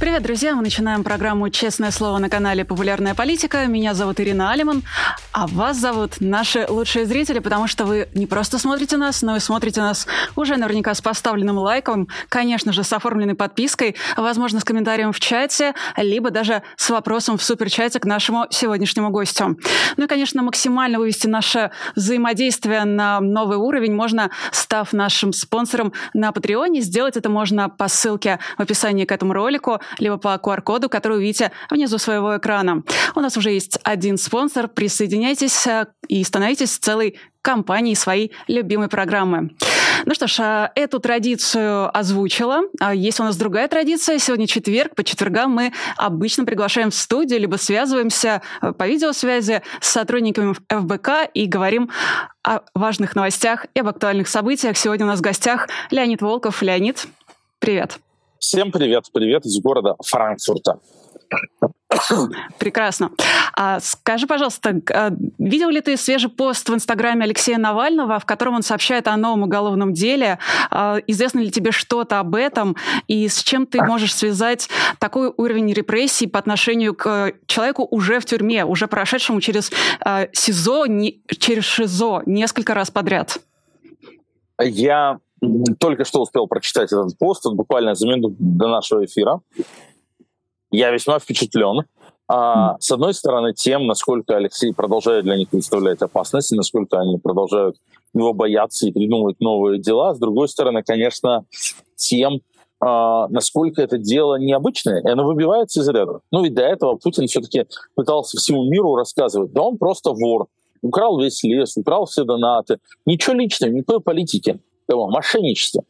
Привет, друзья! Мы начинаем программу «Честное слово» на канале «Популярная политика». Меня зовут Ирина Алиман, а вас зовут наши лучшие зрители, потому что вы не просто смотрите нас, но и смотрите нас уже наверняка с поставленным лайком, конечно же, с оформленной подпиской, возможно, с комментарием в чате, либо даже с вопросом в суперчате к нашему сегодняшнему гостю. Ну и, конечно, максимально вывести наше взаимодействие на новый уровень можно, став нашим спонсором на Патреоне. Сделать это можно по ссылке в описании к этому ролику либо по QR-коду, который увидите внизу своего экрана. У нас уже есть один спонсор. Присоединяйтесь э, и становитесь целой компанией своей любимой программы. Ну что ж, а, эту традицию озвучила. А есть у нас другая традиция. Сегодня четверг. По четвергам мы обычно приглашаем в студию, либо связываемся э, по видеосвязи с сотрудниками ФБК и говорим о важных новостях и об актуальных событиях. Сегодня у нас в гостях Леонид Волков. Леонид, привет. Всем привет, привет из города Франкфурта. Прекрасно. А скажи, пожалуйста, а, видел ли ты свежий пост в Инстаграме Алексея Навального, в котором он сообщает о новом уголовном деле? А, известно ли тебе что-то об этом? И с чем ты можешь связать такой уровень репрессий по отношению к человеку уже в тюрьме, уже прошедшему через а, СИЗО, через ШИЗО несколько раз подряд? Я только что успел прочитать этот пост, буквально за минуту до нашего эфира. Я весьма впечатлен. А, с одной стороны, тем, насколько Алексей продолжает для них представлять опасность, насколько они продолжают его бояться и придумывать новые дела. С другой стороны, конечно, тем, а, насколько это дело необычное, и оно выбивается из ряда. Ну ведь до этого Путин все-таки пытался всему миру рассказывать, да он просто вор, украл весь лес, украл все донаты. Ничего личного, никакой политики его мошенничестве.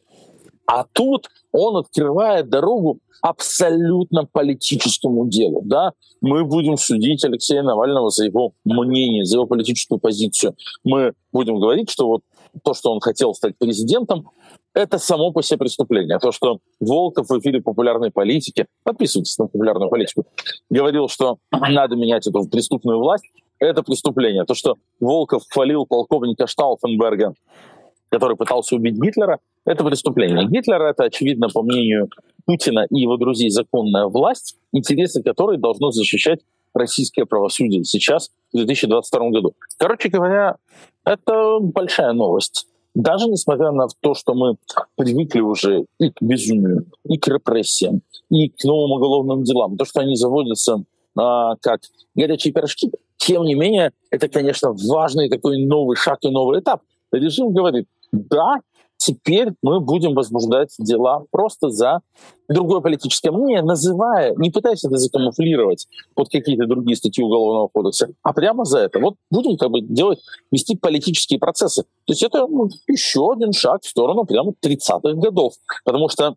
А тут он открывает дорогу абсолютно политическому делу. Да? Мы будем судить Алексея Навального за его мнение, за его политическую позицию. Мы будем говорить, что вот то, что он хотел стать президентом, это само по себе преступление. То, что Волков в эфире популярной политики, подписывайтесь на популярную политику, говорил, что надо менять эту преступную власть, это преступление. То, что Волков хвалил полковника Штауфенберга который пытался убить Гитлера, это преступление. Гитлер — это, очевидно, по мнению Путина и его друзей, законная власть, интересы которой должно защищать российское правосудие сейчас, в 2022 году. Короче говоря, это большая новость. Даже несмотря на то, что мы привыкли уже и к безумию, и к репрессиям, и к новым уголовным делам, то, что они заводятся а, как горячие пирожки, тем не менее, это, конечно, важный такой новый шаг и новый этап. Режим говорит, да, теперь мы будем возбуждать дела просто за другое политическое мнение, называя, не пытаясь это закамуфлировать под какие-то другие статьи Уголовного кодекса, а прямо за это. Вот будем как бы делать, вести политические процессы. То есть это ну, еще один шаг в сторону прямо 30-х годов. Потому что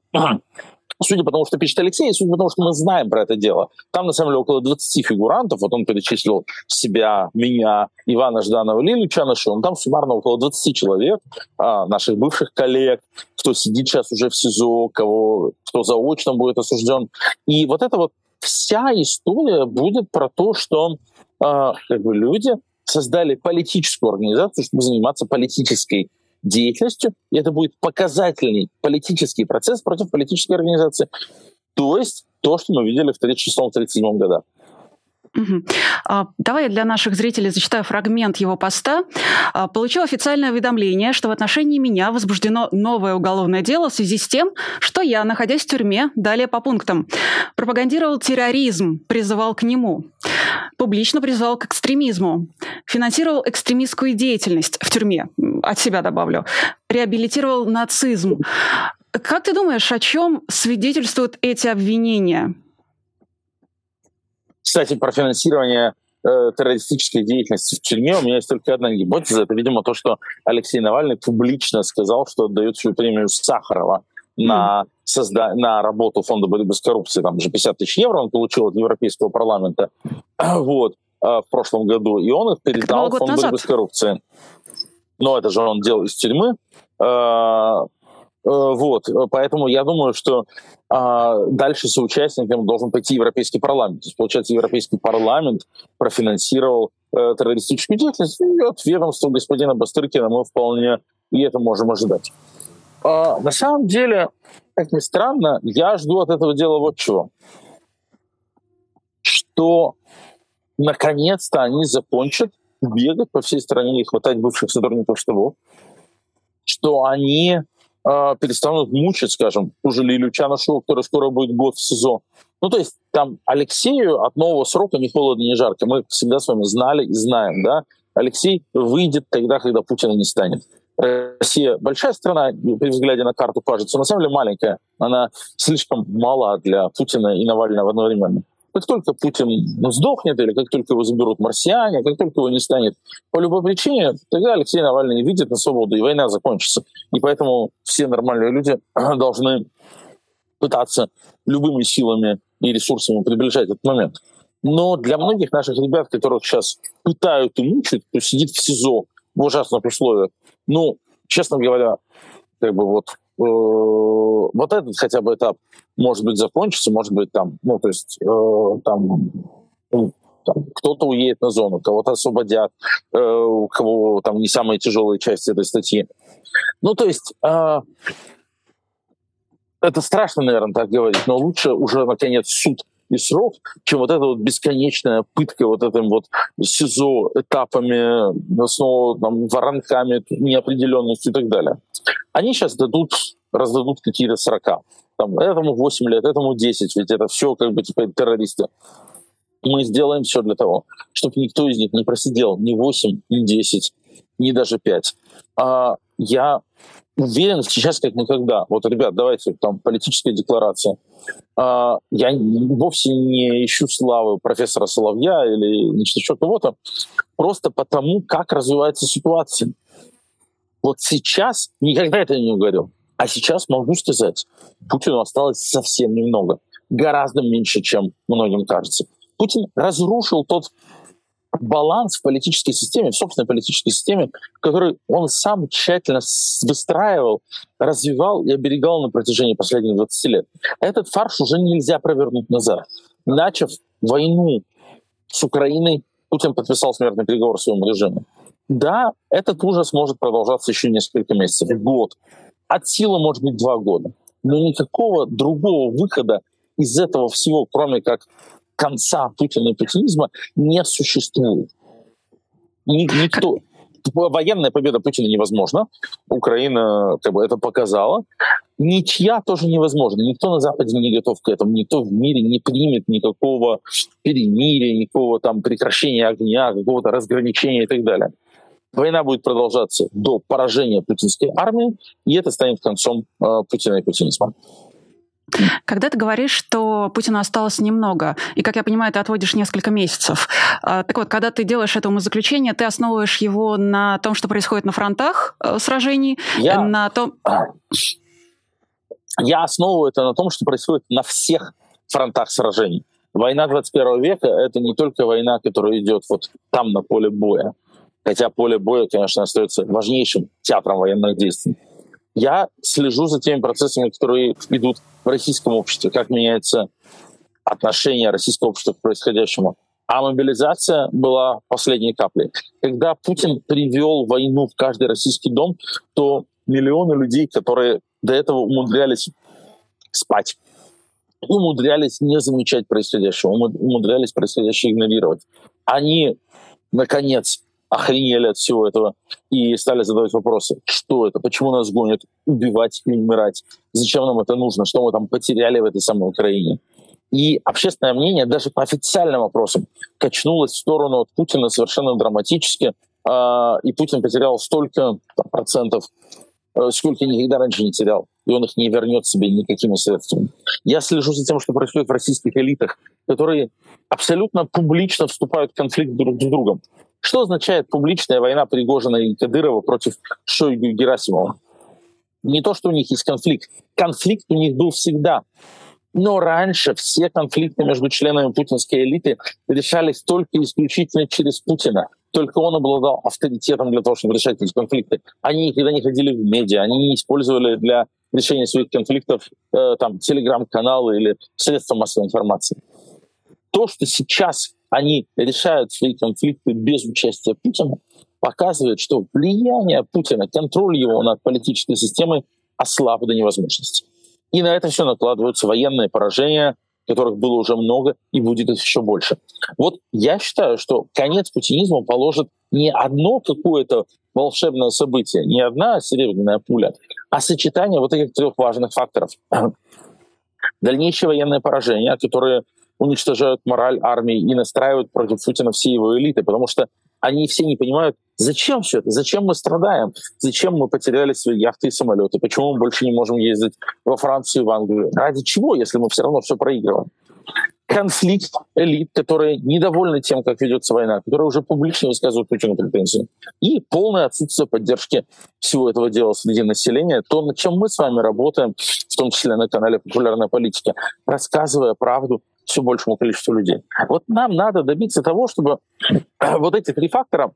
судя по тому, что пишет Алексей, судя по тому, что мы знаем про это дело, там на самом деле около 20 фигурантов, вот он перечислил себя, меня, Ивана Жданова, Лилю Чанышу, там суммарно около 20 человек, а, наших бывших коллег, кто сидит сейчас уже в СИЗО, кого, кто заочно будет осужден. И вот эта вот вся история будет про то, что а, как бы люди создали политическую организацию, чтобы заниматься политической деятельностью, и это будет показательный политический процесс против политической организации. То есть то, что мы видели в 1936-1937 годах. Давай я для наших зрителей зачитаю фрагмент его поста. А, Получил официальное уведомление, что в отношении меня возбуждено новое уголовное дело в связи с тем, что я, находясь в тюрьме, далее по пунктам, пропагандировал терроризм, призывал к нему, публично призывал к экстремизму, финансировал экстремистскую деятельность в тюрьме, от себя добавлю, реабилитировал нацизм. Как ты думаешь, о чем свидетельствуют эти обвинения? Кстати, про финансирование э, террористической деятельности в тюрьме у меня есть только одна гипотеза. Это, видимо, то, что Алексей Навальный публично сказал, что отдает свою премию Сахарова на, созда... на работу Фонда борьбы с коррупцией. Там же 50 тысяч евро он получил от Европейского парламента вот, э, в прошлом году. И он их передал Фонду борьбы с коррупцией. Но это же он делал из тюрьмы. Э, Э, вот, поэтому я думаю, что а, дальше соучастником должен пойти Европейский парламент. То есть, получается, Европейский парламент профинансировал э, террористическую деятельность, и от ведомства господина Бастыркина мы вполне и это можем ожидать. А, на самом деле, как ни странно, я жду от этого дела вот чего. Что наконец-то они закончат бегать по всей стране и хватать бывших сотрудников штабов, что они э, перестанут мучить, скажем, ту же Лилю Чанышеву, которая скоро будет год в СИЗО. Ну, то есть там Алексею от нового срока ни холодно, ни жарко. Мы всегда с вами знали и знаем, да. Алексей выйдет тогда, когда Путина не станет. Россия большая страна, при взгляде на карту кажется, на самом деле маленькая. Она слишком мала для Путина и Навального одновременно. Как только Путин сдохнет, или как только его заберут марсиане, как только его не станет по любой причине, тогда Алексей Навальный выйдет на свободу, и война закончится. И поэтому все нормальные люди должны пытаться любыми силами и ресурсами приближать этот момент. Но для многих наших ребят, которых сейчас пытают и мучают, кто сидит в СИЗО в ужасных условиях, ну, честно говоря, как бы вот э, вот этот хотя бы этап может быть закончится, может быть там, ну то есть э, там, ну, там кто-то уедет на зону, кого-то освободят, э, у кого там не самые тяжелые части этой статьи. Ну то есть э, это страшно, наверное, так говорить, но лучше уже наконец суд и срок, чем вот эта вот бесконечная пытка вот этим вот СИЗО этапами, снова там, воронками, неопределенностью и так далее. Они сейчас дадут, раздадут какие-то срока. Там, этому 8 лет, этому 10, ведь это все как бы типа террористы. Мы сделаем все для того, чтобы никто из них не просидел ни 8, ни 10, ни даже 5. А я уверен сейчас как никогда. Вот, ребят, давайте, там политическая декларация. А, я вовсе не ищу славы профессора Соловья или еще кого-то, просто потому, как развивается ситуация. Вот сейчас, никогда это не говорил, а сейчас могу сказать, Путину осталось совсем немного, гораздо меньше, чем многим кажется. Путин разрушил тот баланс в политической системе, в собственной политической системе, который он сам тщательно выстраивал, развивал и оберегал на протяжении последних 20 лет. Этот фарш уже нельзя провернуть назад. Начав войну с Украиной, Путин подписал смертный приговор своему режиму. Да, этот ужас может продолжаться еще несколько месяцев, год. От силы может быть два года. Но никакого другого выхода из этого всего, кроме как конца Путина и путинизма не существует. Никто, военная победа Путина невозможна. Украина как бы это показала. Ничья тоже невозможно. Никто на Западе не готов к этому. Никто в мире не примет никакого перемирия, никакого там прекращения огня, какого-то разграничения и так далее. Война будет продолжаться до поражения путинской армии, и это станет концом э, Путина и путинизма. Когда ты говоришь, что Путина осталось немного, и, как я понимаю, ты отводишь несколько месяцев. А, так вот, когда ты делаешь это умозаключение, ты основываешь его на том, что происходит на фронтах э, сражений, я, на том... Я основываю это на том, что происходит на всех фронтах сражений. Война 21 века — это не только война, которая идет вот там, на поле боя. Хотя поле боя, конечно, остается важнейшим театром военных действий я слежу за теми процессами, которые идут в российском обществе, как меняется отношение российского общества к происходящему. А мобилизация была последней каплей. Когда Путин привел войну в каждый российский дом, то миллионы людей, которые до этого умудрялись спать, умудрялись не замечать происходящего, умудрялись происходящее игнорировать. Они, наконец, охренели от всего этого и стали задавать вопросы, что это, почему нас гонят? Убивать и умирать, зачем нам это нужно, что мы там потеряли в этой самой Украине. И общественное мнение даже по официальным вопросам качнулось в сторону от Путина совершенно драматически, э, и Путин потерял столько процентов, э, сколько никогда раньше не терял, и он их не вернет себе никакими средствами. Я слежу за тем, что происходит в российских элитах, которые абсолютно публично вступают в конфликт друг с другом. Что означает публичная война Пригожина и Кадырова против Шойгу и Герасимова? Не то, что у них есть конфликт. Конфликт у них был всегда. Но раньше все конфликты между членами путинской элиты решались только исключительно через Путина. Только он обладал авторитетом для того, чтобы решать эти конфликты. Они никогда не ходили в медиа, они не использовали для решения своих конфликтов э, там телеграм-каналы или средства массовой информации. То, что сейчас они решают свои конфликты без участия Путина, показывает, что влияние Путина, контроль его над политической системой ослаб до невозможности. И на это все накладываются военные поражения, которых было уже много и будет их еще больше. Вот я считаю, что конец путинизму положит не одно какое-то волшебное событие, не одна серебряная пуля, а сочетание вот этих трех важных факторов. Дальнейшее военное поражение, которые уничтожают мораль армии и настраивают против Путина все его элиты, потому что они все не понимают, зачем все это, зачем мы страдаем, зачем мы потеряли свои яхты и самолеты, почему мы больше не можем ездить во Францию, в Англию, ради чего, если мы все равно все проигрываем. Конфликт элит, которые недовольны тем, как ведется война, которые уже публично высказывают Путину претензии, и полное отсутствие поддержки всего этого дела среди населения, то, над чем мы с вами работаем, в том числе на канале «Популярная политика», рассказывая правду все большему количеству людей. Вот нам надо добиться того, чтобы вот эти три фактора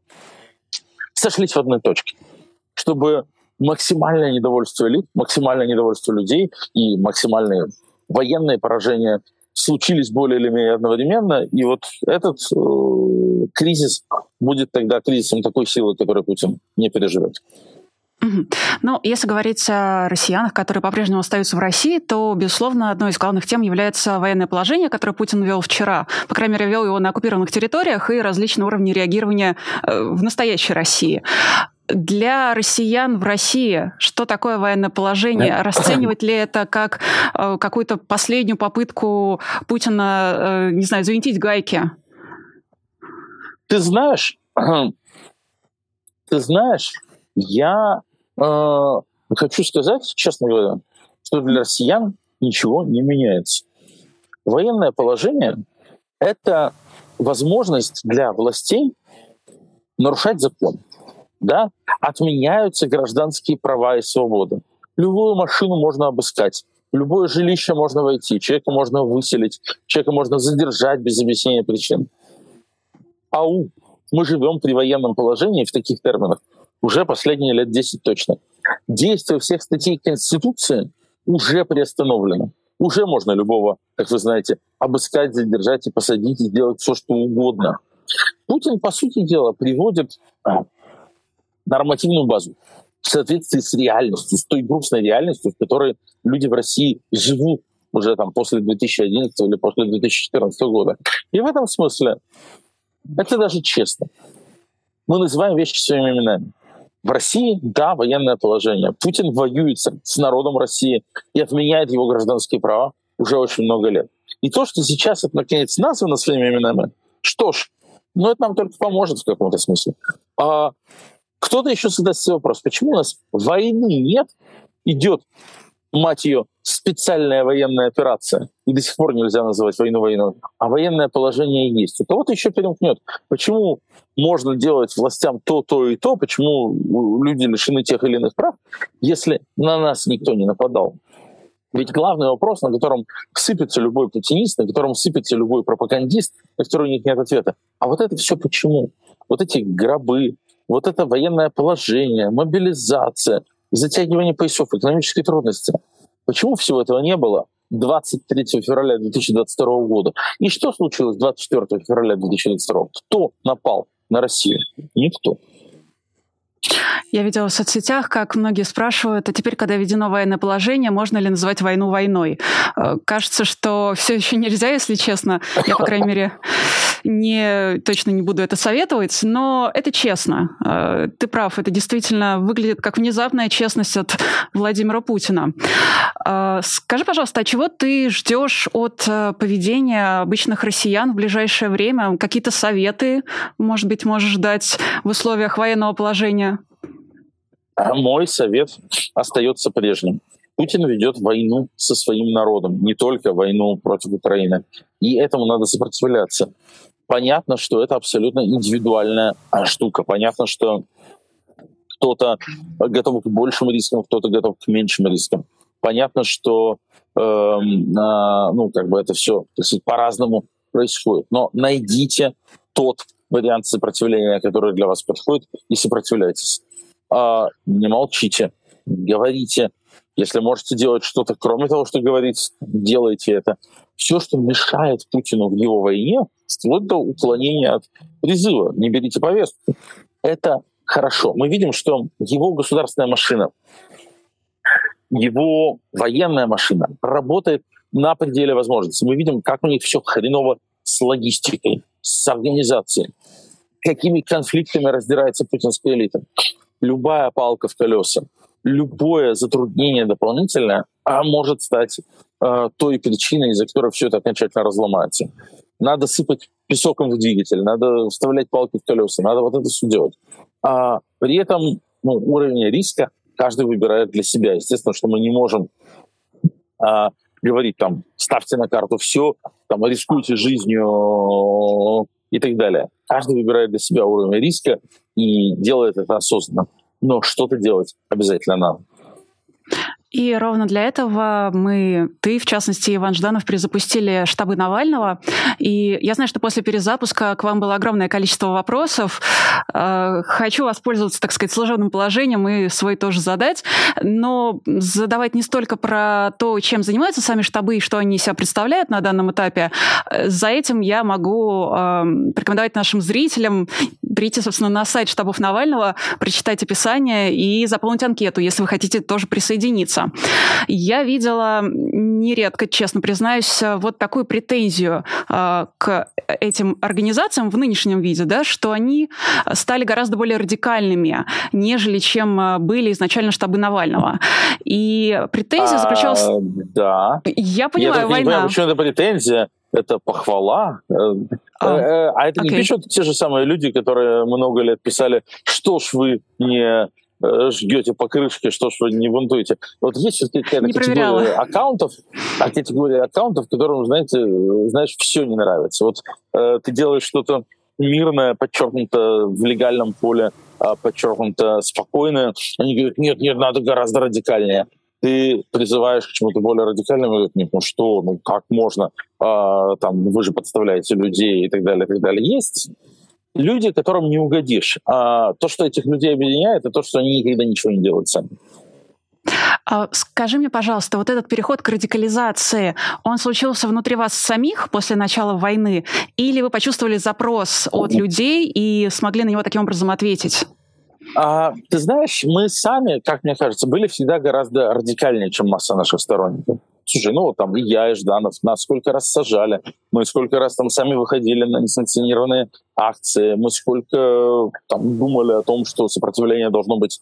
сошлись в одной точке, чтобы максимальное недовольство элит, максимальное недовольство людей и максимальные военные поражения случились более или менее одновременно, и вот этот э, кризис будет тогда кризисом такой силы, который Путин не переживет. Ну, если говорить о россиянах, которые по-прежнему остаются в России, то, безусловно, одной из главных тем является военное положение, которое Путин вел вчера. По крайней мере, вел его на оккупированных территориях и различные уровни реагирования э, в настоящей России. Для россиян в России что такое военное положение? Расценивать ли это как э, какую-то последнюю попытку Путина, э, не знаю, завинтить гайки? Ты знаешь, ты знаешь, я э, хочу сказать, честно говоря, что для россиян ничего не меняется. Военное положение — это возможность для властей нарушать закон. Да? Отменяются гражданские права и свободы. Любую машину можно обыскать, в любое жилище можно войти, человека можно выселить, человека можно задержать без объяснения причин. Ау, мы живем при военном положении в таких терминах уже последние лет 10 точно. Действие всех статей Конституции уже приостановлено. Уже можно любого, как вы знаете, обыскать, задержать и посадить, и сделать все, что угодно. Путин, по сути дела, приводит а, нормативную базу в соответствии с реальностью, с той грустной реальностью, в которой люди в России живут уже там после 2011 или после 2014 года. И в этом смысле это даже честно. Мы называем вещи своими именами. В России, да, военное положение. Путин воюет с народом России и отменяет его гражданские права уже очень много лет. И то, что сейчас это наконец названо своими именами, что ж, ну это нам только поможет в каком-то смысле. А кто-то еще задаст себе вопрос, почему у нас войны нет, идет, мать ее, специальная военная операция, и до сих пор нельзя называть войну войной, а военное положение есть. У кого-то еще перемкнет. Почему можно делать властям то, то и то, почему люди лишены тех или иных прав, если на нас никто не нападал? Ведь главный вопрос, на котором сыпется любой путинист, на котором сыпется любой пропагандист, на который у них нет ответа. А вот это все почему? Вот эти гробы, вот это военное положение, мобилизация, затягивание поясов, экономические трудности — Почему всего этого не было 23 февраля 2022 года? И что случилось 24 февраля 2022? Кто напал на Россию? Никто. Я видела в соцсетях, как многие спрашивают, а теперь, когда введено военное положение, можно ли называть войну войной? Э, кажется, что все еще нельзя, если честно. Я, по крайней мере, не, точно не буду это советовать, но это честно. Э, ты прав, это действительно выглядит как внезапная честность от Владимира Путина. Э, скажи, пожалуйста, а чего ты ждешь от поведения обычных россиян в ближайшее время? Какие-то советы, может быть, можешь дать в условиях военного положения? А мой совет остается прежним. Путин ведет войну со своим народом, не только войну против Украины. И этому надо сопротивляться. Понятно, что это абсолютно индивидуальная а, штука. Понятно, что кто-то готов к большим рискам, кто-то готов к меньшим рискам. Понятно, что э, э, ну, как бы это все по-разному происходит. Но найдите тот вариант сопротивления, который для вас подходит, и сопротивляйтесь. А, не молчите, говорите, Если можете делать что-то, кроме того, что говорить, делайте это. Все, что мешает Путину в его войне, вплоть до уклонения от призыва, не берите повестку, это хорошо. Мы видим, что его государственная машина, его военная машина работает на пределе возможностей. Мы видим, как у них все хреново с логистикой, с организацией, какими конфликтами раздирается путинская элита. Любая палка в колеса, любое затруднение дополнительное а может стать э, той причиной, из-за которой все это окончательно разломается. Надо сыпать песоком в двигатель, надо вставлять палки в колеса, надо вот это все делать. А при этом ну, уровень риска каждый выбирает для себя. Естественно, что мы не можем а, говорить там, ставьте на карту все, там, рискуйте жизнью и так далее. Каждый выбирает для себя уровень риска и делает это осознанно. Но что-то делать обязательно надо. И ровно для этого мы, ты, в частности, Иван Жданов, перезапустили штабы Навального. И я знаю, что после перезапуска к вам было огромное количество вопросов. Э, хочу воспользоваться, так сказать, служебным положением и свой тоже задать. Но задавать не столько про то, чем занимаются сами штабы и что они себя представляют на данном этапе. За этим я могу э, порекомендовать нашим зрителям прийти, собственно, на сайт штабов Навального, прочитать описание и заполнить анкету, если вы хотите тоже присоединиться. Я видела нередко, честно признаюсь, вот такую претензию э, к этим организациям в нынешнем виде, да, что они стали гораздо более радикальными, нежели чем а, были изначально штабы Навального. И претензия заключалась... А, да. Я понимаю, Я война. Не понимаю, почему это претензия? Это похвала. Э, а, э, э, а это okay. не пишут те же самые люди, которые много лет писали, что ж вы не Э, жгете по крышке, что ж вы не бунтуете. Вот есть какая-то категория аккаунтов, а категория аккаунтов, которым, знаете, знаешь, все не нравится. Вот э, ты делаешь что-то мирное, подчеркнуто в легальном поле, а подчеркнуто спокойное. Они говорят, нет, нет, надо гораздо радикальнее. Ты призываешь к чему-то более радикальному, говорят, нет, ну что, ну как можно, а, там, вы же подставляете людей и так далее, и так далее. Есть люди, которым не угодишь. А то, что этих людей объединяет, это то, что они никогда ничего не делают сами. А скажи мне, пожалуйста, вот этот переход к радикализации, он случился внутри вас самих после начала войны, или вы почувствовали запрос от людей и смогли на него таким образом ответить? А, ты знаешь, мы сами, как мне кажется, были всегда гораздо радикальнее, чем масса наших сторонников. Слушай, ну там и я, и Жданов, нас сколько раз сажали, мы сколько раз там сами выходили на несанкционированные акции, мы сколько там думали о том, что сопротивление должно быть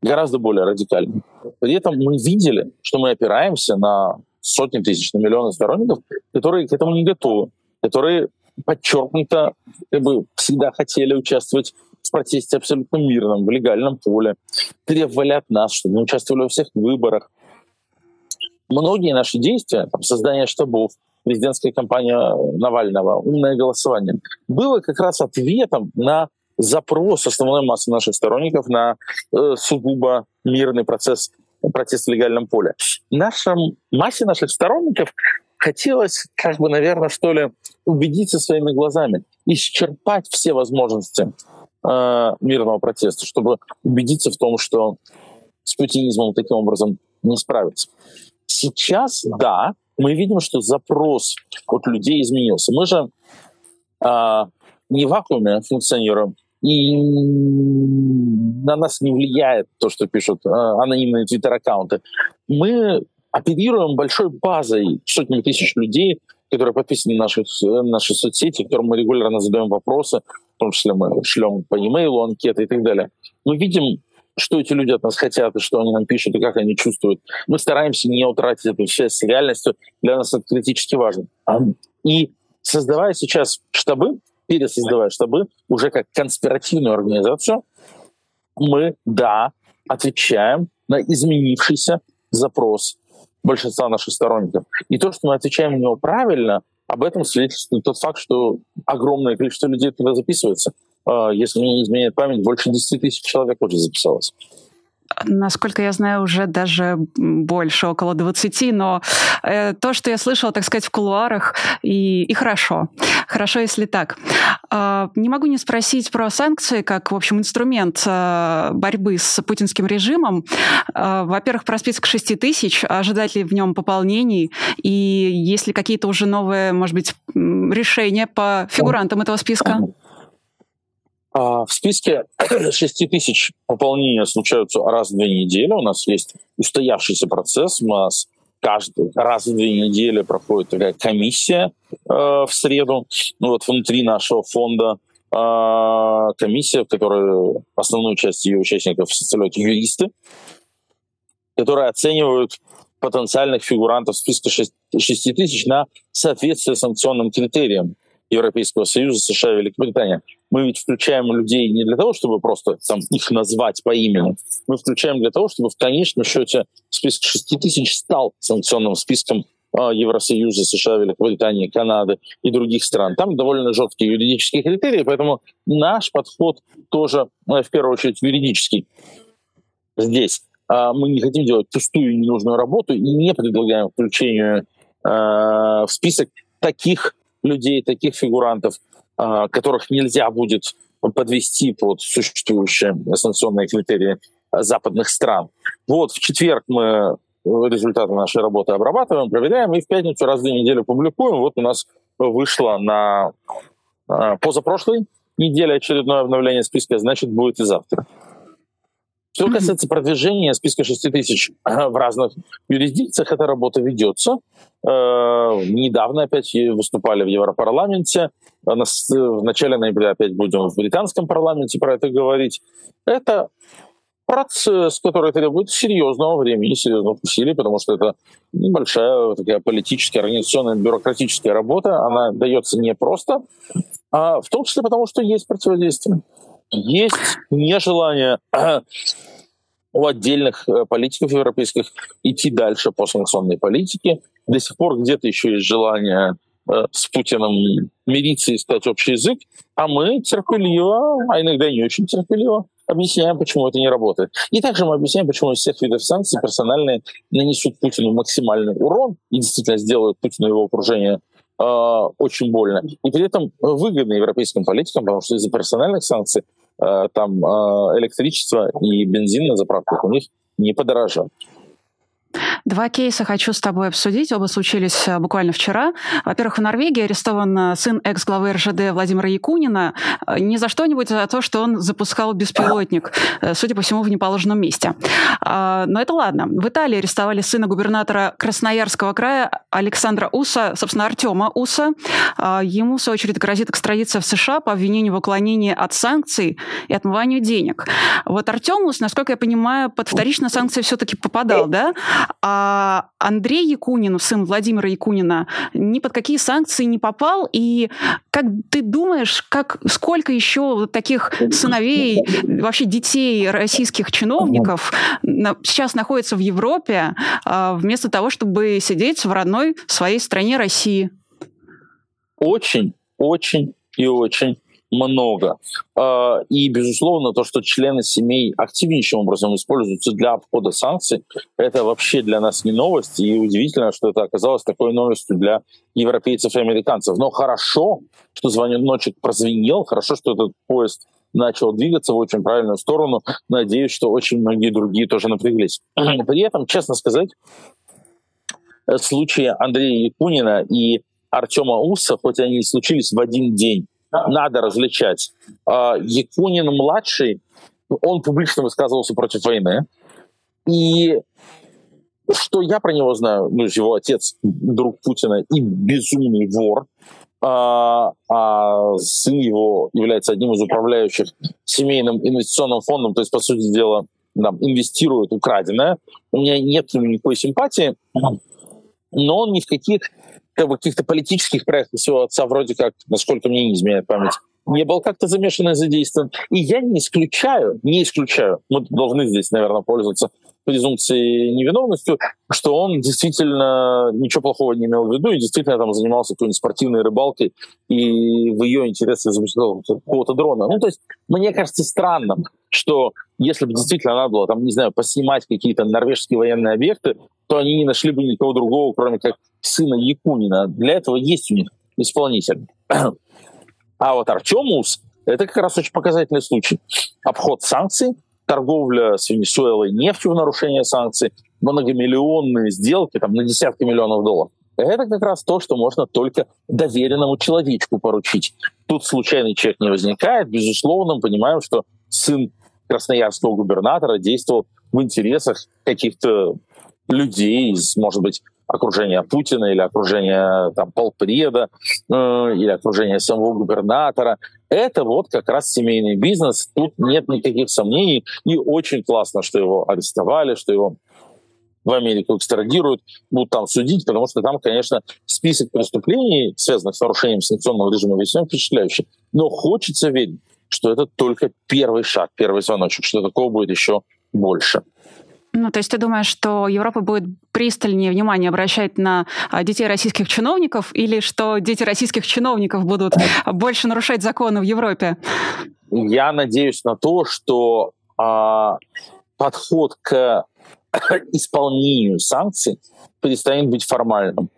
гораздо более радикальным. При этом мы видели, что мы опираемся на сотни тысяч, на миллионы сторонников, которые к этому не готовы, которые подчеркнуто как бы всегда хотели участвовать в протесте абсолютно мирном, в легальном поле, требовали от нас, чтобы мы участвовали во всех выборах, многие наши действия, там, создание штабов, президентская кампания Навального, умное голосование, было как раз ответом на запрос основной массы наших сторонников на э, сугубо мирный процесс протест в легальном поле. Нашем, массе наших сторонников хотелось, как бы, наверное, что ли, убедиться своими глазами, исчерпать все возможности э, мирного протеста, чтобы убедиться в том, что с путинизмом таким образом не справиться. Сейчас, да, мы видим, что запрос от людей изменился. Мы же э, не в вакууме функционируем, и на нас не влияет то, что пишут э, анонимные твиттер-аккаунты. Мы оперируем большой базой сотни тысяч людей, которые подписаны на наши, наши соцсети, которым мы регулярно задаем вопросы, в том числе мы шлем по e-mail анкеты и так далее. Мы видим что эти люди от нас хотят, и что они нам пишут, и как они чувствуют. Мы стараемся не утратить эту связь с реальностью. Для нас это критически важно. И создавая сейчас штабы, пересоздавая штабы, уже как конспиративную организацию, мы, да, отвечаем на изменившийся запрос большинства наших сторонников. И то, что мы отвечаем на него правильно, об этом свидетельствует тот факт, что огромное количество людей туда записывается. А, если мне не изменяет память, больше 10 тысяч человек уже записалось. Насколько я знаю, уже даже больше, около 20, но э, то, что я слышала, так сказать, в кулуарах, и, и хорошо. Хорошо, если так. Э, не могу не спросить про санкции, как, в общем, инструмент э, борьбы с путинским режимом. Э, во-первых, про список 6 тысяч, ожидать ли в нем пополнений, и есть ли какие-то уже новые, может быть, решения по фигурантам этого списка? А, в списке 6 тысяч пополнения случаются раз в две недели. У нас есть устоявшийся процесс. У нас каждый раз в две недели проходит такая комиссия э, в среду ну, вот внутри нашего фонда. Э, комиссия, в которой основную часть ее участников составляют юристы, которые оценивают потенциальных фигурантов списка 6, 6 тысяч на соответствие санкционным критериям Европейского Союза, США Великобритания. Мы ведь включаем людей не для того, чтобы просто там, их назвать по имени. Мы включаем для того, чтобы в конечном счете список 6 тысяч стал санкционным списком а, Евросоюза, США, Великобритании, Канады и других стран. Там довольно жесткие юридические критерии, поэтому наш подход тоже, э, в первую очередь, юридический. Здесь а, мы не хотим делать пустую и ненужную работу и не предлагаем включение э, в список таких людей, таких фигурантов, а, которых нельзя будет подвести под существующие санкционные критерии западных стран. Вот в четверг мы результаты нашей работы обрабатываем, проверяем, и в пятницу раз в две недели публикуем. Вот у нас вышло на а, позапрошлой неделе очередное обновление списка, значит, будет и завтра. Что касается продвижения списка 6 тысяч в разных юрисдикциях, эта работа ведется. Э, недавно опять выступали в Европарламенте. В начале ноября опять будем в британском парламенте про это говорить. Это процесс, который требует серьезного времени, серьезных усилий, потому что это небольшая такая политическая, организационная, бюрократическая работа. Она дается не просто, а в том числе потому, что есть противодействие. Есть нежелание у отдельных э, политиков европейских идти дальше по санкционной политике. До сих пор где-то еще есть желание э, с Путиным мириться и искать общий язык, а мы терпеливо, а иногда не очень терпеливо, объясняем, почему это не работает. И также мы объясняем, почему из всех видов санкций персональные нанесут Путину максимальный урон и действительно сделают Путину его окружение э, очень больно. И при этом выгодно европейским политикам, потому что из-за персональных санкций Э, там э, электричество и бензин на заправках у них не подорожат. Два кейса хочу с тобой обсудить. Оба случились э, буквально вчера. Во-первых, в Норвегии арестован э, сын экс-главы РЖД Владимира Якунина э, не за что-нибудь, а за то, что он запускал беспилотник, судя по всему, в неположенном месте. А, но это ладно. В Италии арестовали сына губернатора Красноярского края Александра Уса, собственно, Артема Уса. А, ему, в свою очередь, грозит экстрадиция в США по обвинению в уклонении от санкций и отмыванию денег. Вот Артем Ус, насколько я понимаю, под вторичные санкции все-таки попадал, да? А Андрей Якунин, сын Владимира Якунина, ни под какие санкции не попал. И как ты думаешь, как, сколько еще таких сыновей, вообще детей российских чиновников сейчас находится в Европе а, вместо того, чтобы сидеть в родной своей стране России? Очень, очень и очень много. А, и, безусловно, то, что члены семей активнейшим образом используются для обхода санкций, это вообще для нас не новость. И удивительно, что это оказалось такой новостью для европейцев и американцев. Но хорошо, что звоночек прозвенел, хорошо, что этот поезд начал двигаться в очень правильную сторону. Надеюсь, что очень многие другие тоже напряглись. При этом, честно сказать, случаи Андрея Якунина и Артема Уса, хоть они и случились в один день, надо различать. А, Якунин-младший, он публично высказывался против войны. И что я про него знаю, ну, его отец, друг Путина и безумный вор, а, а сын его является одним из управляющих семейным инвестиционным фондом, то есть, по сути дела, там, инвестирует украденное. У меня нет никакой симпатии, но он ни в каких как бы, каких-то политических проектов своего отца вроде как, насколько мне не изменяет память, не был как-то замешан и задействован. И я не исключаю, не исключаю, мы должны здесь, наверное, пользоваться презумпцией невиновностью, что он действительно ничего плохого не имел в виду и действительно там занимался какой-нибудь спортивной рыбалкой и в ее интересах запустил какого-то дрона. Ну, то есть мне кажется странным, что если бы действительно надо было, там, не знаю, поснимать какие-то норвежские военные объекты, то они не нашли бы никого другого, кроме как сына Якунина. Для этого есть у них исполнитель. А вот Артемус — это как раз очень показательный случай. Обход санкций, торговля с Венесуэлой нефтью в нарушение санкций, многомиллионные сделки там, на десятки миллионов долларов. Это как раз то, что можно только доверенному человечку поручить. Тут случайный человек не возникает. Безусловно, мы понимаем, что сын красноярского губернатора действовал в интересах каких-то людей из, может быть, окружения Путина или окружения там, полпреда э, или окружения самого губернатора. Это вот как раз семейный бизнес. Тут нет никаких сомнений. И очень классно, что его арестовали, что его в Америку экстрадируют, будут там судить, потому что там, конечно, список преступлений, связанных с нарушением санкционного режима, весьма впечатляющий. Но хочется верить, что это только первый шаг, первый звоночек, что такого будет еще больше. Ну, то есть ты думаешь, что Европа будет пристальнее внимание обращать на а, детей российских чиновников или что дети российских чиновников будут больше нарушать законы в Европе? Я надеюсь на то, что э, подход к исполнению санкций перестанет быть формальным.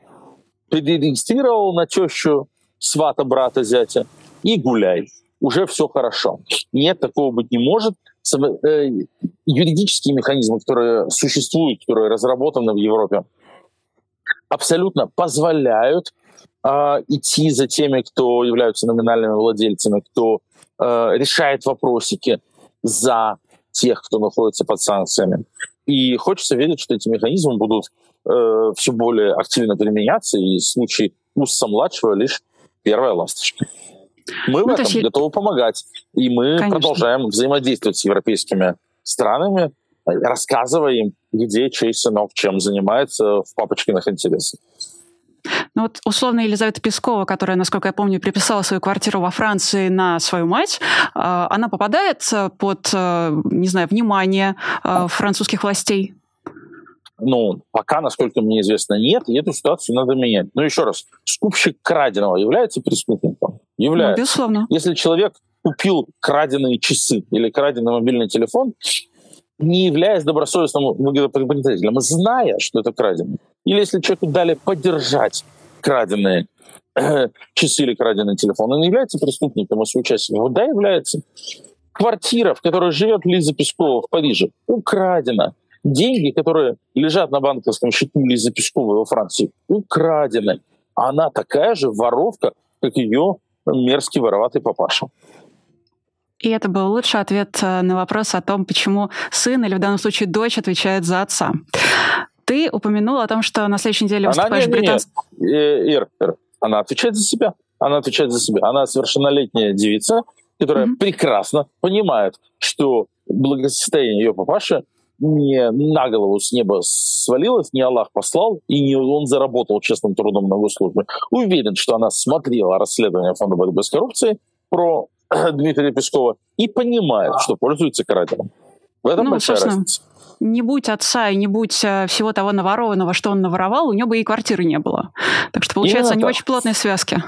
Перерегистрировал на тещу свата, брата, зятя и гуляй. Уже все хорошо. Нет, такого быть не может. Юридические механизмы, которые существуют, которые разработаны в Европе, абсолютно позволяют э, идти за теми, кто являются номинальными владельцами, кто э, решает вопросики за тех, кто находится под санкциями. И хочется верить, что эти механизмы будут э, все более активно применяться, и в случае Усса-младшего лишь первая ласточка. Мы ну, в этом есть... готовы помогать. И мы Конечно. продолжаем взаимодействовать с европейскими странами, рассказывая им, где чей сынок чем занимается в папочкиных интересах. Ну вот условно Елизавета Пескова, которая, насколько я помню, приписала свою квартиру во Франции на свою мать, а, она попадает под, э, не знаю, внимание э, французских властей? Ну, пока, насколько мне известно, нет, и эту ситуацию надо менять. Но еще раз, скупщик краденого является преступником? Является. Ну, безусловно. Если человек купил краденые часы или краденый мобильный телефон, не являясь добросовестным выгодоприобретателем, зная, что это краденый. Или если человеку дали поддержать краденые часы или краденый телефон, он является преступником и соучастником? Да, является. Квартира, в которой живет Лиза Пескова в Париже, украдена деньги, которые лежат на банковском счету Лизы Песковой во Франции, украдены. Она такая же воровка, как ее мерзкий вороватый папаша. И это был лучший ответ э, на вопрос о том, почему сын или в данном случае дочь отвечает за отца. Ты упомянул о том, что на следующей неделе она выступаешь не, в британском... Э, Ир, Ир, она отвечает за себя. Она отвечает за себя. Она совершеннолетняя девица, которая mm-hmm. прекрасно понимает, что благосостояние ее папаши не на голову с неба свалилось, не Аллах послал, и не он заработал честным трудом на госслужбе. Уверен, что она смотрела расследование Фонда борьбы с коррупцией про Дмитрия Пескова и понимает, что пользуется краденым. В этом ну, большая разница. Не будь отца и не будь э, всего того наворованного, что он наворовал, у него бы и квартиры не было. Так что, получается, Именно они так. очень плотные связки.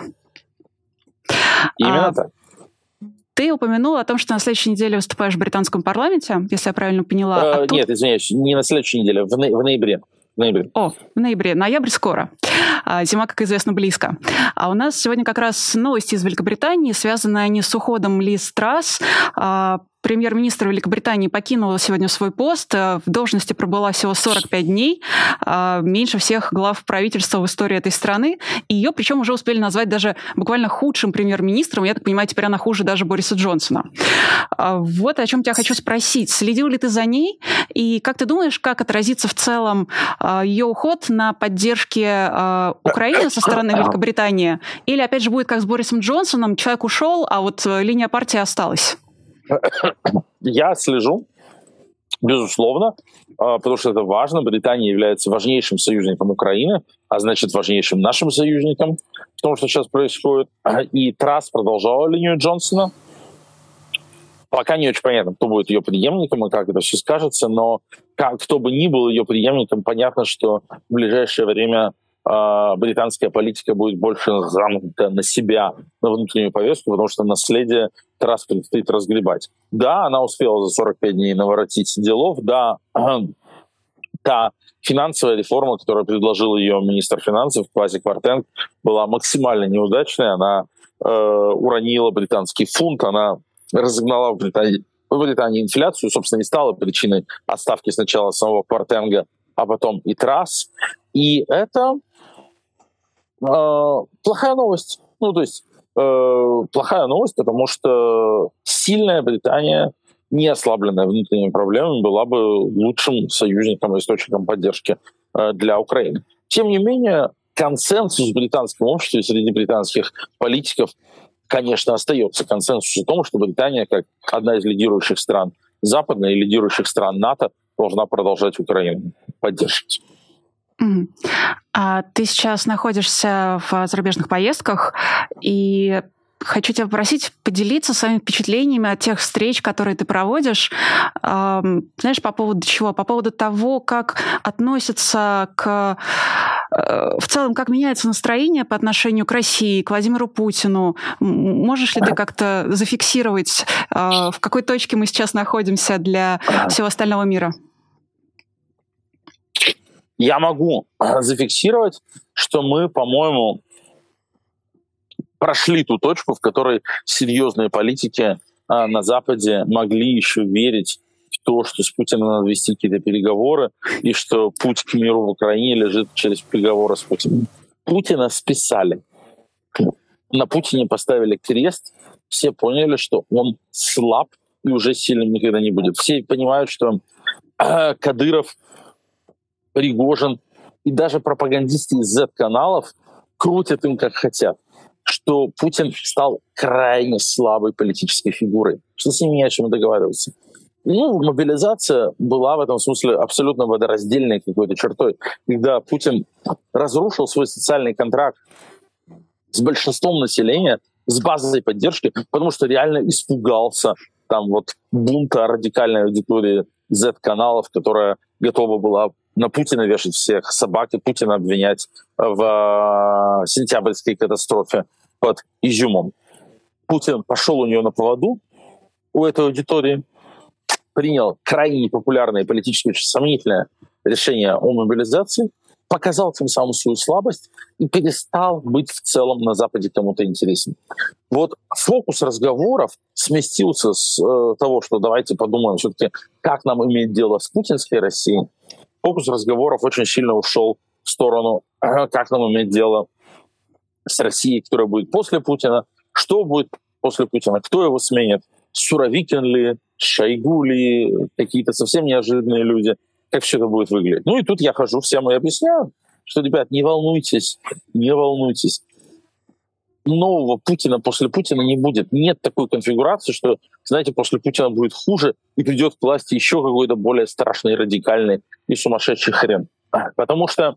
Именно а, так. Ты упомянул о том, что на следующей неделе выступаешь в британском парламенте, если я правильно поняла. Э, а тут... Нет, извиняюсь, не на следующей неделе, в, на... в ноябре. В ноябре. О, в ноябре. Ноябрь скоро. А, зима, как известно, близко. А у нас сегодня как раз новости из Великобритании, связанные они с уходом Лиз Трасс, а, премьер-министр Великобритании покинула сегодня свой пост. Э, в должности пробыла всего 45 дней. А, меньше всех глав правительства в истории этой страны. И ее, причем, уже успели назвать даже буквально худшим премьер-министром. Я так понимаю, теперь она хуже даже Бориса Джонсона. Вот о чем тебя хочу спросить. Следил ли ты за ней? И как ты думаешь, как отразится в целом а, ее уход на поддержке Украины со стороны Великобритании? Или, опять же, будет как с Борисом Джонсоном, человек ушел, а вот э, линия партии осталась? Я слежу безусловно, а, потому что это важно. Британия является важнейшим союзником Украины, а значит важнейшим нашим союзником в том, что сейчас происходит. И Трасс продолжала линию Джонсона. Пока не очень понятно, кто будет ее преемником и как это все скажется, но как, кто бы ни был ее преемником, понятно, что в ближайшее время э, британская политика будет больше замкнута на себя, на внутреннюю повестку, потому что наследие раз предстоит разгребать. Да, она успела за 45 дней наворотить делов, да, та финансовая реформа, которую предложил ее министр финансов Квази Квартенг, была максимально неудачной. Она э, уронила британский фунт, она разогнала в Британии, в Британии инфляцию, собственно, не стала причиной отставки сначала самого Квартенга, а потом и Трасс. И это э, плохая новость. Ну, то есть э, плохая новость, потому что сильная Британия, не ослабленная внутренними проблемами, была бы лучшим союзником и источником поддержки э, для Украины. Тем не менее, консенсус в британском обществе среди британских политиков, конечно, остается консенсус о том, что Британия, как одна из лидирующих стран Западной и лидирующих стран НАТО, должна продолжать Украину поддерживать. А ты сейчас находишься в зарубежных поездках, и хочу тебя попросить поделиться своими впечатлениями от тех встреч, которые ты проводишь. Знаешь, по поводу чего? По поводу того, как относятся к... Э, в целом, как меняется настроение по отношению к России, к Владимиру Путину. Можешь ли ты как-то зафиксировать, э, в какой точке мы сейчас находимся для всего остального мира? Я могу зафиксировать, что мы, по-моему, прошли ту точку, в которой серьезные политики на Западе могли еще верить то, что с Путиным надо вести какие-то переговоры, и что путь к миру в Украине лежит через переговоры с Путиным. Путина списали. На Путине поставили крест, все поняли, что он слаб и уже сильным никогда не будет. Все понимают, что э, Кадыров Пригожин и даже пропагандисты из Z-каналов крутят им как хотят, что Путин стал крайне слабой политической фигурой, что с ним не о чем договариваться. Ну, мобилизация была в этом смысле абсолютно водораздельной какой-то чертой, когда Путин разрушил свой социальный контракт с большинством населения, с базой поддержки, потому что реально испугался там вот бунта радикальной аудитории Z-каналов, которая готова была на Путина вешать всех собак и Путина обвинять в э, сентябрьской катастрофе под Изюмом. Путин пошел у нее на поводу, у этой аудитории, принял крайне непопулярное политически очень сомнительное решение о мобилизации, показал тем самым свою слабость и перестал быть в целом на Западе кому-то интересен. Вот фокус разговоров сместился с э, того, что давайте подумаем все-таки, как нам иметь дело с путинской Россией, фокус разговоров очень сильно ушел в сторону, как нам иметь дело с Россией, которая будет после Путина, что будет после Путина, кто его сменит, Суровикин ли, Шойгу ли, какие-то совсем неожиданные люди, как все это будет выглядеть. Ну и тут я хожу всем и объясняю, что, ребят, не волнуйтесь, не волнуйтесь нового Путина после Путина не будет. Нет такой конфигурации, что, знаете, после Путина будет хуже и придет к власти еще какой-то более страшный, радикальный и сумасшедший хрен. Потому что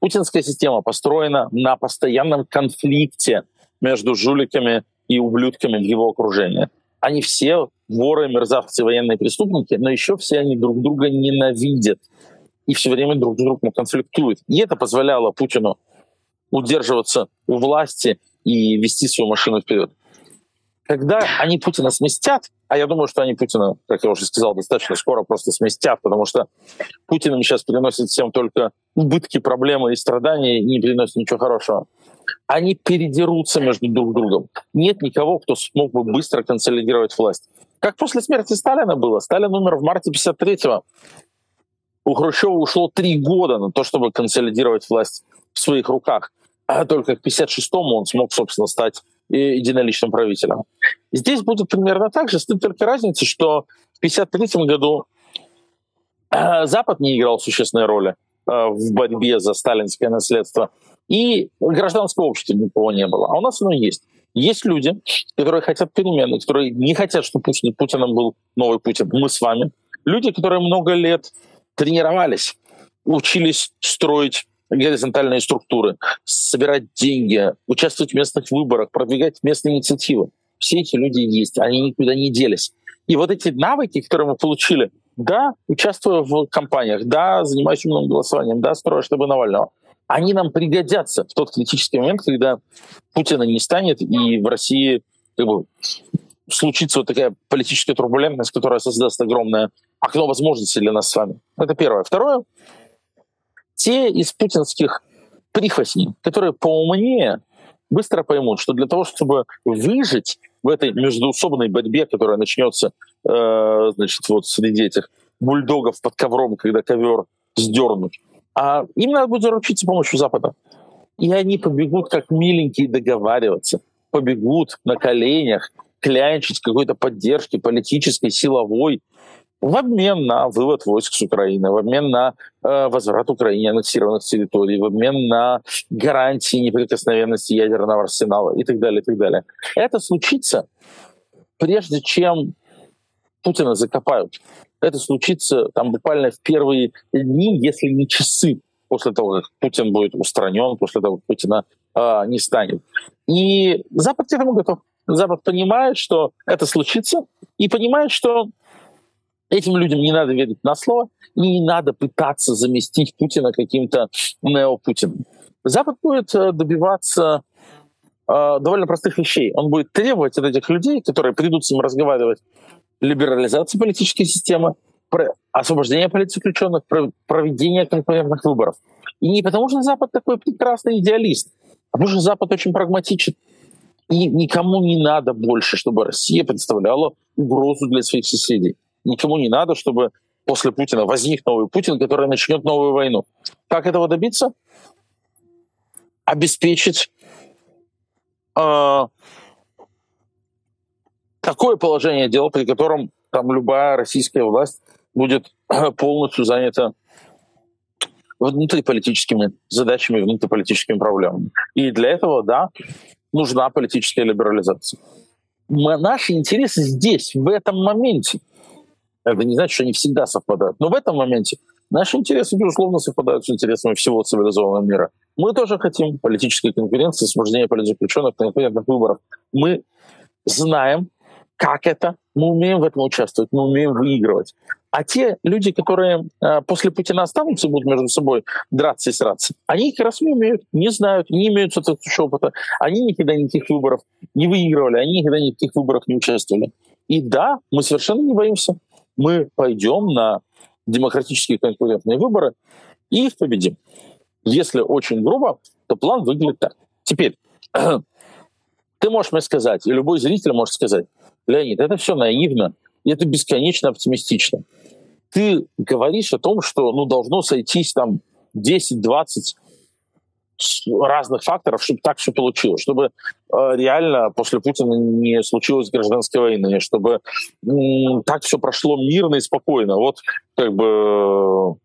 путинская система построена на постоянном конфликте между жуликами и ублюдками в его окружении. Они все воры, мерзавцы, военные преступники, но еще все они друг друга ненавидят и все время друг с другом конфликтуют. И это позволяло Путину удерживаться у власти и вести свою машину вперед. Когда они Путина сместят, а я думаю, что они Путина, как я уже сказал, достаточно скоро просто сместят, потому что Путин им сейчас приносит всем только убытки, проблемы и страдания, и не приносит ничего хорошего. Они передерутся между друг другом. Нет никого, кто смог бы быстро консолидировать власть. Как после смерти Сталина было. Сталин умер в марте 53-го. У Хрущева ушло три года на то, чтобы консолидировать власть в своих руках. А только к 56-му он смог, собственно, стать единоличным правителем. Здесь будет примерно так же, с той только разницей, что в 1953 году э, Запад не играл существенной роли э, в борьбе за сталинское наследство, и гражданского общества никого не было. А у нас оно есть. Есть люди, которые хотят перемены, которые не хотят, чтобы Путин, Путиным был новый Путин. Мы с вами. Люди, которые много лет тренировались, учились строить горизонтальные структуры, собирать деньги, участвовать в местных выборах, продвигать местные инициативы. Все эти люди есть, они никуда не делись. И вот эти навыки, которые мы получили, да, участвуя в кампаниях, да, занимаюсь умным голосованием, да, строю штабы Навального, они нам пригодятся в тот критический момент, когда Путина не станет, и в России как бы, случится вот такая политическая турбулентность, которая создаст огромное окно возможностей для нас с вами. Это первое. Второе. Те из путинских прихвостней, которые поумнее, быстро поймут, что для того, чтобы выжить в этой междуусобной борьбе, которая начнется э, значит, вот среди этих бульдогов под ковром, когда ковер сдернут, а им надо будет заручиться помощью Запада. И они побегут как миленькие договариваться, побегут на коленях, клянчить какой-то поддержки политической, силовой, в обмен на вывод войск с Украины, в обмен на э, возврат Украине аннексированных территорий, в обмен на гарантии неприкосновенности ядерного арсенала и так далее, и так далее. Это случится прежде чем Путина закопают. Это случится там буквально в первые дни, если не часы после того, как Путин будет устранен, после того, как Путина э, не станет. И Запад к этому готов. Запад понимает, что это случится, и понимает, что этим людям не надо верить на слово, и не надо пытаться заместить Путина каким-то нео-Путиным. Запад будет э, добиваться э, довольно простых вещей. Он будет требовать от этих людей, которые придут с ним разговаривать, либерализации политической системы, освобождения политзаключенных, проведения конкурентных выборов. И не потому, что Запад такой прекрасный идеалист, а потому что Запад очень прагматичен. И никому не надо больше, чтобы Россия представляла угрозу для своих соседей. Никому не надо, чтобы после Путина возник новый Путин, который начнет новую войну. Как этого добиться? Обеспечить э, такое положение дел, при котором там любая российская власть будет полностью занята внутриполитическими задачами, внутриполитическими проблемами. И для этого, да, нужна политическая либерализация. Наши интересы здесь, в этом моменте. Это не значит, что они всегда совпадают. Но в этом моменте наши интересы, безусловно, совпадают с интересами всего цивилизованного мира. Мы тоже хотим политической конкуренции, освобождения политзаключенных, конкурентных выборов. Мы знаем, как это, мы умеем в этом участвовать, мы умеем выигрывать. А те люди, которые э, после Путина останутся и будут между собой драться и сраться, они как раз не умеют, не знают, не имеют соответствующего опыта. Они никогда никаких выборов не выигрывали, они никогда никаких выборах не участвовали. И да, мы совершенно не боимся. Мы пойдем на демократические конкурентные выборы и их победим. Если очень грубо, то план выглядит так. Теперь, ты можешь мне сказать, и любой зритель может сказать, Леонид, это все наивно, и это бесконечно оптимистично ты говоришь о том, что ну, должно сойтись там 10-20 разных факторов, чтобы так все получилось, чтобы э, реально после Путина не случилось гражданской войны, чтобы э, так все прошло мирно и спокойно. Вот как бы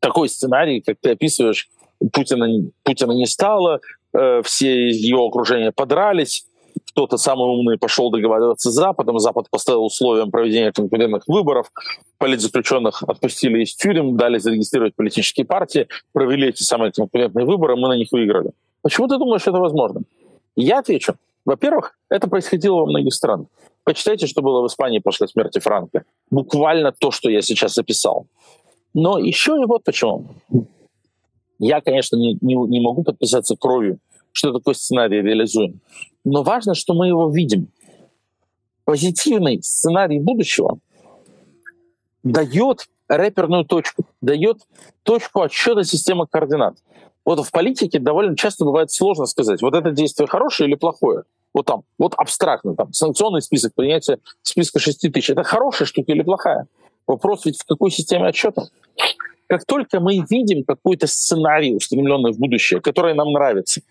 такой сценарий, как ты описываешь, Путина, Путина не стало, э, все его окружения подрались, кто-то самый умный пошел договариваться с Западом, Запад поставил условием проведения конкурентных выборов, политзаключенных отпустили из тюрем, дали зарегистрировать политические партии, провели эти самые конкурентные выборы, мы на них выиграли. Почему ты думаешь, что это возможно? Я отвечу. Во-первых, это происходило во многих странах. Почитайте, что было в Испании после смерти Франка. Буквально то, что я сейчас описал. Но еще и вот почему. Я, конечно, не, не, не могу подписаться кровью что такой сценарий реализуем. Но важно, что мы его видим. Позитивный сценарий будущего дает рэперную точку, дает точку отсчета системы координат. Вот в политике довольно часто бывает сложно сказать, вот это действие хорошее или плохое. Вот там, вот абстрактно, там, санкционный список, принятие списка 6 тысяч. Это хорошая штука или плохая? Вопрос ведь в какой системе отчета? Как только мы видим какой-то сценарий, устремленный в будущее, который нам нравится,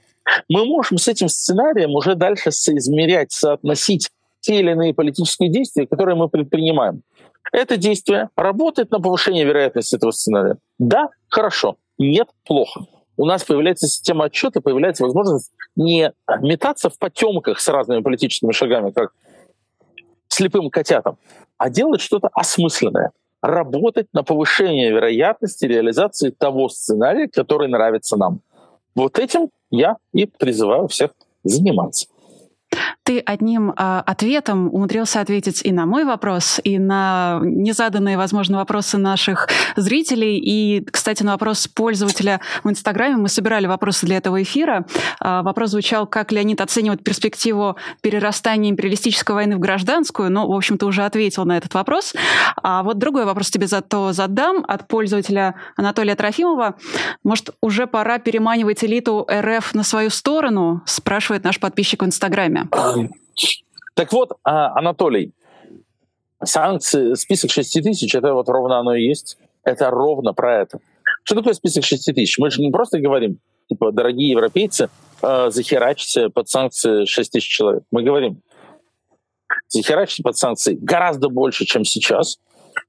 мы можем с этим сценарием уже дальше соизмерять, соотносить те или иные политические действия, которые мы предпринимаем. Это действие работает на повышение вероятности этого сценария. Да, хорошо. Нет, плохо. У нас появляется система отчета, появляется возможность не метаться в потемках с разными политическими шагами, как слепым котятам, а делать что-то осмысленное. Работать на повышение вероятности реализации того сценария, который нравится нам. Вот этим я и призываю всех заниматься. Ты одним э, ответом умудрился ответить и на мой вопрос, и на незаданные, возможно, вопросы наших зрителей. И, кстати, на вопрос пользователя в Инстаграме мы собирали вопросы для этого эфира. Э, вопрос звучал, как Леонид оценивает перспективу перерастания империалистической войны в гражданскую. Ну, в общем, ты уже ответил на этот вопрос. А вот другой вопрос тебе зато задам от пользователя Анатолия Трофимова. Может, уже пора переманивать элиту РФ на свою сторону? Спрашивает наш подписчик в Инстаграме. Так вот, а, Анатолий, санкции, список 6 тысяч, это вот ровно оно и есть. Это ровно про это. Что такое список 6 тысяч? Мы же не просто говорим, типа, дорогие европейцы, э, захерачьте под санкции 6 тысяч человек. Мы говорим, захерачьте под санкции гораздо больше, чем сейчас,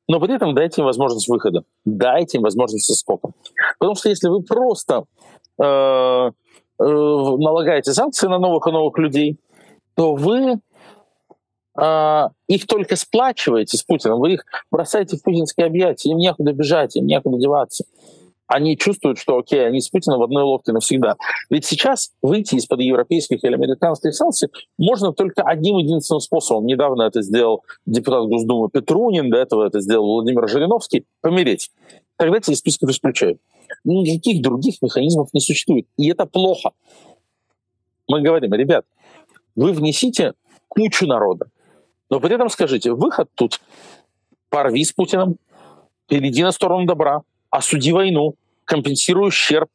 но при этом дайте им возможность выхода, дайте им возможность соскока. Потому что если вы просто э, э, налагаете санкции на новых и новых людей, то вы э, их только сплачиваете с Путиным, вы их бросаете в путинские объятия, им некуда бежать, им некуда деваться. Они чувствуют, что, окей, они с Путиным в одной лодке навсегда. Ведь сейчас выйти из-под европейских или американских санкций можно только одним единственным способом. Недавно это сделал депутат Госдумы Петрунин, до этого это сделал Владимир Жириновский. Помереть. Тогда эти списки исключают. Никаких других механизмов не существует. И это плохо. Мы говорим, ребят, вы внесите кучу народа. Но при этом скажите, выход тут, порви с Путиным, перейди на сторону добра, осуди войну, компенсируй ущерб,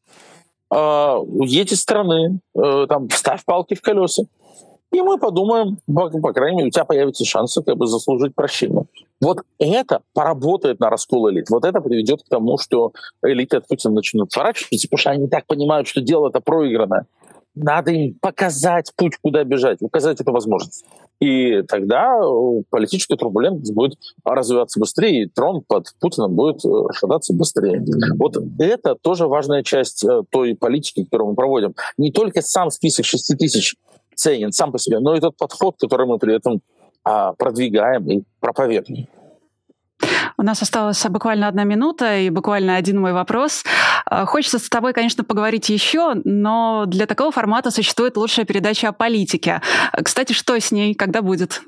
э, уедь из страны, э, там, ставь палки в колеса. И мы подумаем, по, по крайней мере, у тебя появится шанс как бы заслужить прощение. Вот это поработает на раскол элит. Вот это приведет к тому, что элиты от Путина начнут сворачиваться, потому что они так понимают, что дело это проигранное надо им показать путь, куда бежать, указать эту возможность. И тогда э, политическая турбулентность будет развиваться быстрее, и трон под Путиным будет э, шататься быстрее. Вот это тоже важная часть э, той политики, которую мы проводим. Не только сам список 6 тысяч ценен сам по себе, но и тот подход, который мы при этом а, продвигаем и проповедуем. У нас осталась буквально одна минута и буквально один мой вопрос. А, хочется с тобой, конечно, поговорить еще, но для такого формата существует лучшая передача о политике. Кстати, что с ней, когда будет?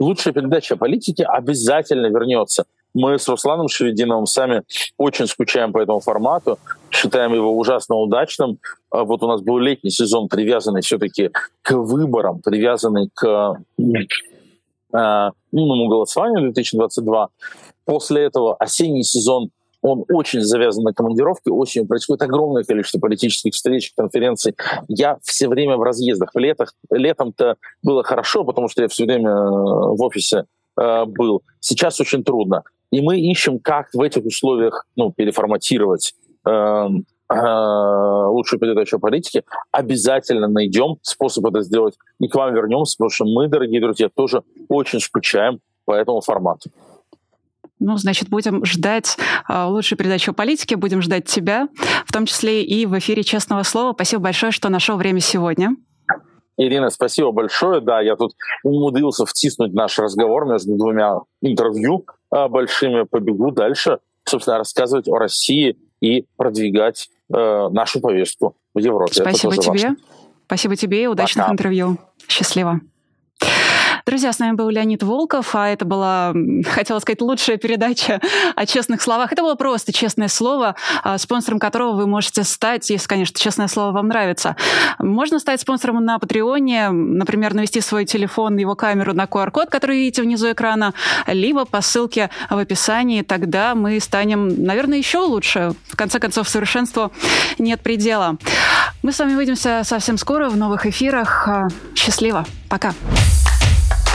Лучшая передача о политике обязательно вернется. Мы с Русланом Шевединовым сами очень скучаем по этому формату, считаем его ужасно удачным. А вот у нас был летний сезон, привязанный все-таки к выборам, привязанный к э, умному голосованию 2022. После этого осенний сезон он очень завязан на командировке, осенью происходит огромное количество политических встреч, конференций. Я все время в разъездах. В летах, летом-то было хорошо, потому что я все время э, в офисе э, был. Сейчас очень трудно. И мы ищем, как в этих условиях ну, переформатировать э, Э, лучшую передачу о политике, обязательно найдем способ это сделать. И к вам вернемся, потому что мы, дорогие друзья, тоже очень скучаем по этому формату. Ну, значит, будем ждать э, лучшей передачи о политике, будем ждать тебя, в том числе и в эфире «Честного слова». Спасибо большое, что нашел время сегодня. Ирина, спасибо большое. Да, я тут умудрился втиснуть наш разговор между двумя интервью э, большими. Побегу дальше, собственно, рассказывать о России и продвигать э, нашу повестку в Европе. Спасибо тебе. Важно. Спасибо тебе и удачных Пока. интервью. Счастливо. Друзья, с нами был Леонид Волков, а это была, хотела сказать, лучшая передача о честных словах. Это было просто честное слово, а, спонсором которого вы можете стать, если, конечно, честное слово вам нравится. Можно стать спонсором на Патреоне, например, навести свой телефон, его камеру на QR-код, который видите внизу экрана, либо по ссылке в описании. Тогда мы станем, наверное, еще лучше. В конце концов, совершенству нет предела. Мы с вами увидимся совсем скоро в новых эфирах. Счастливо. Пока.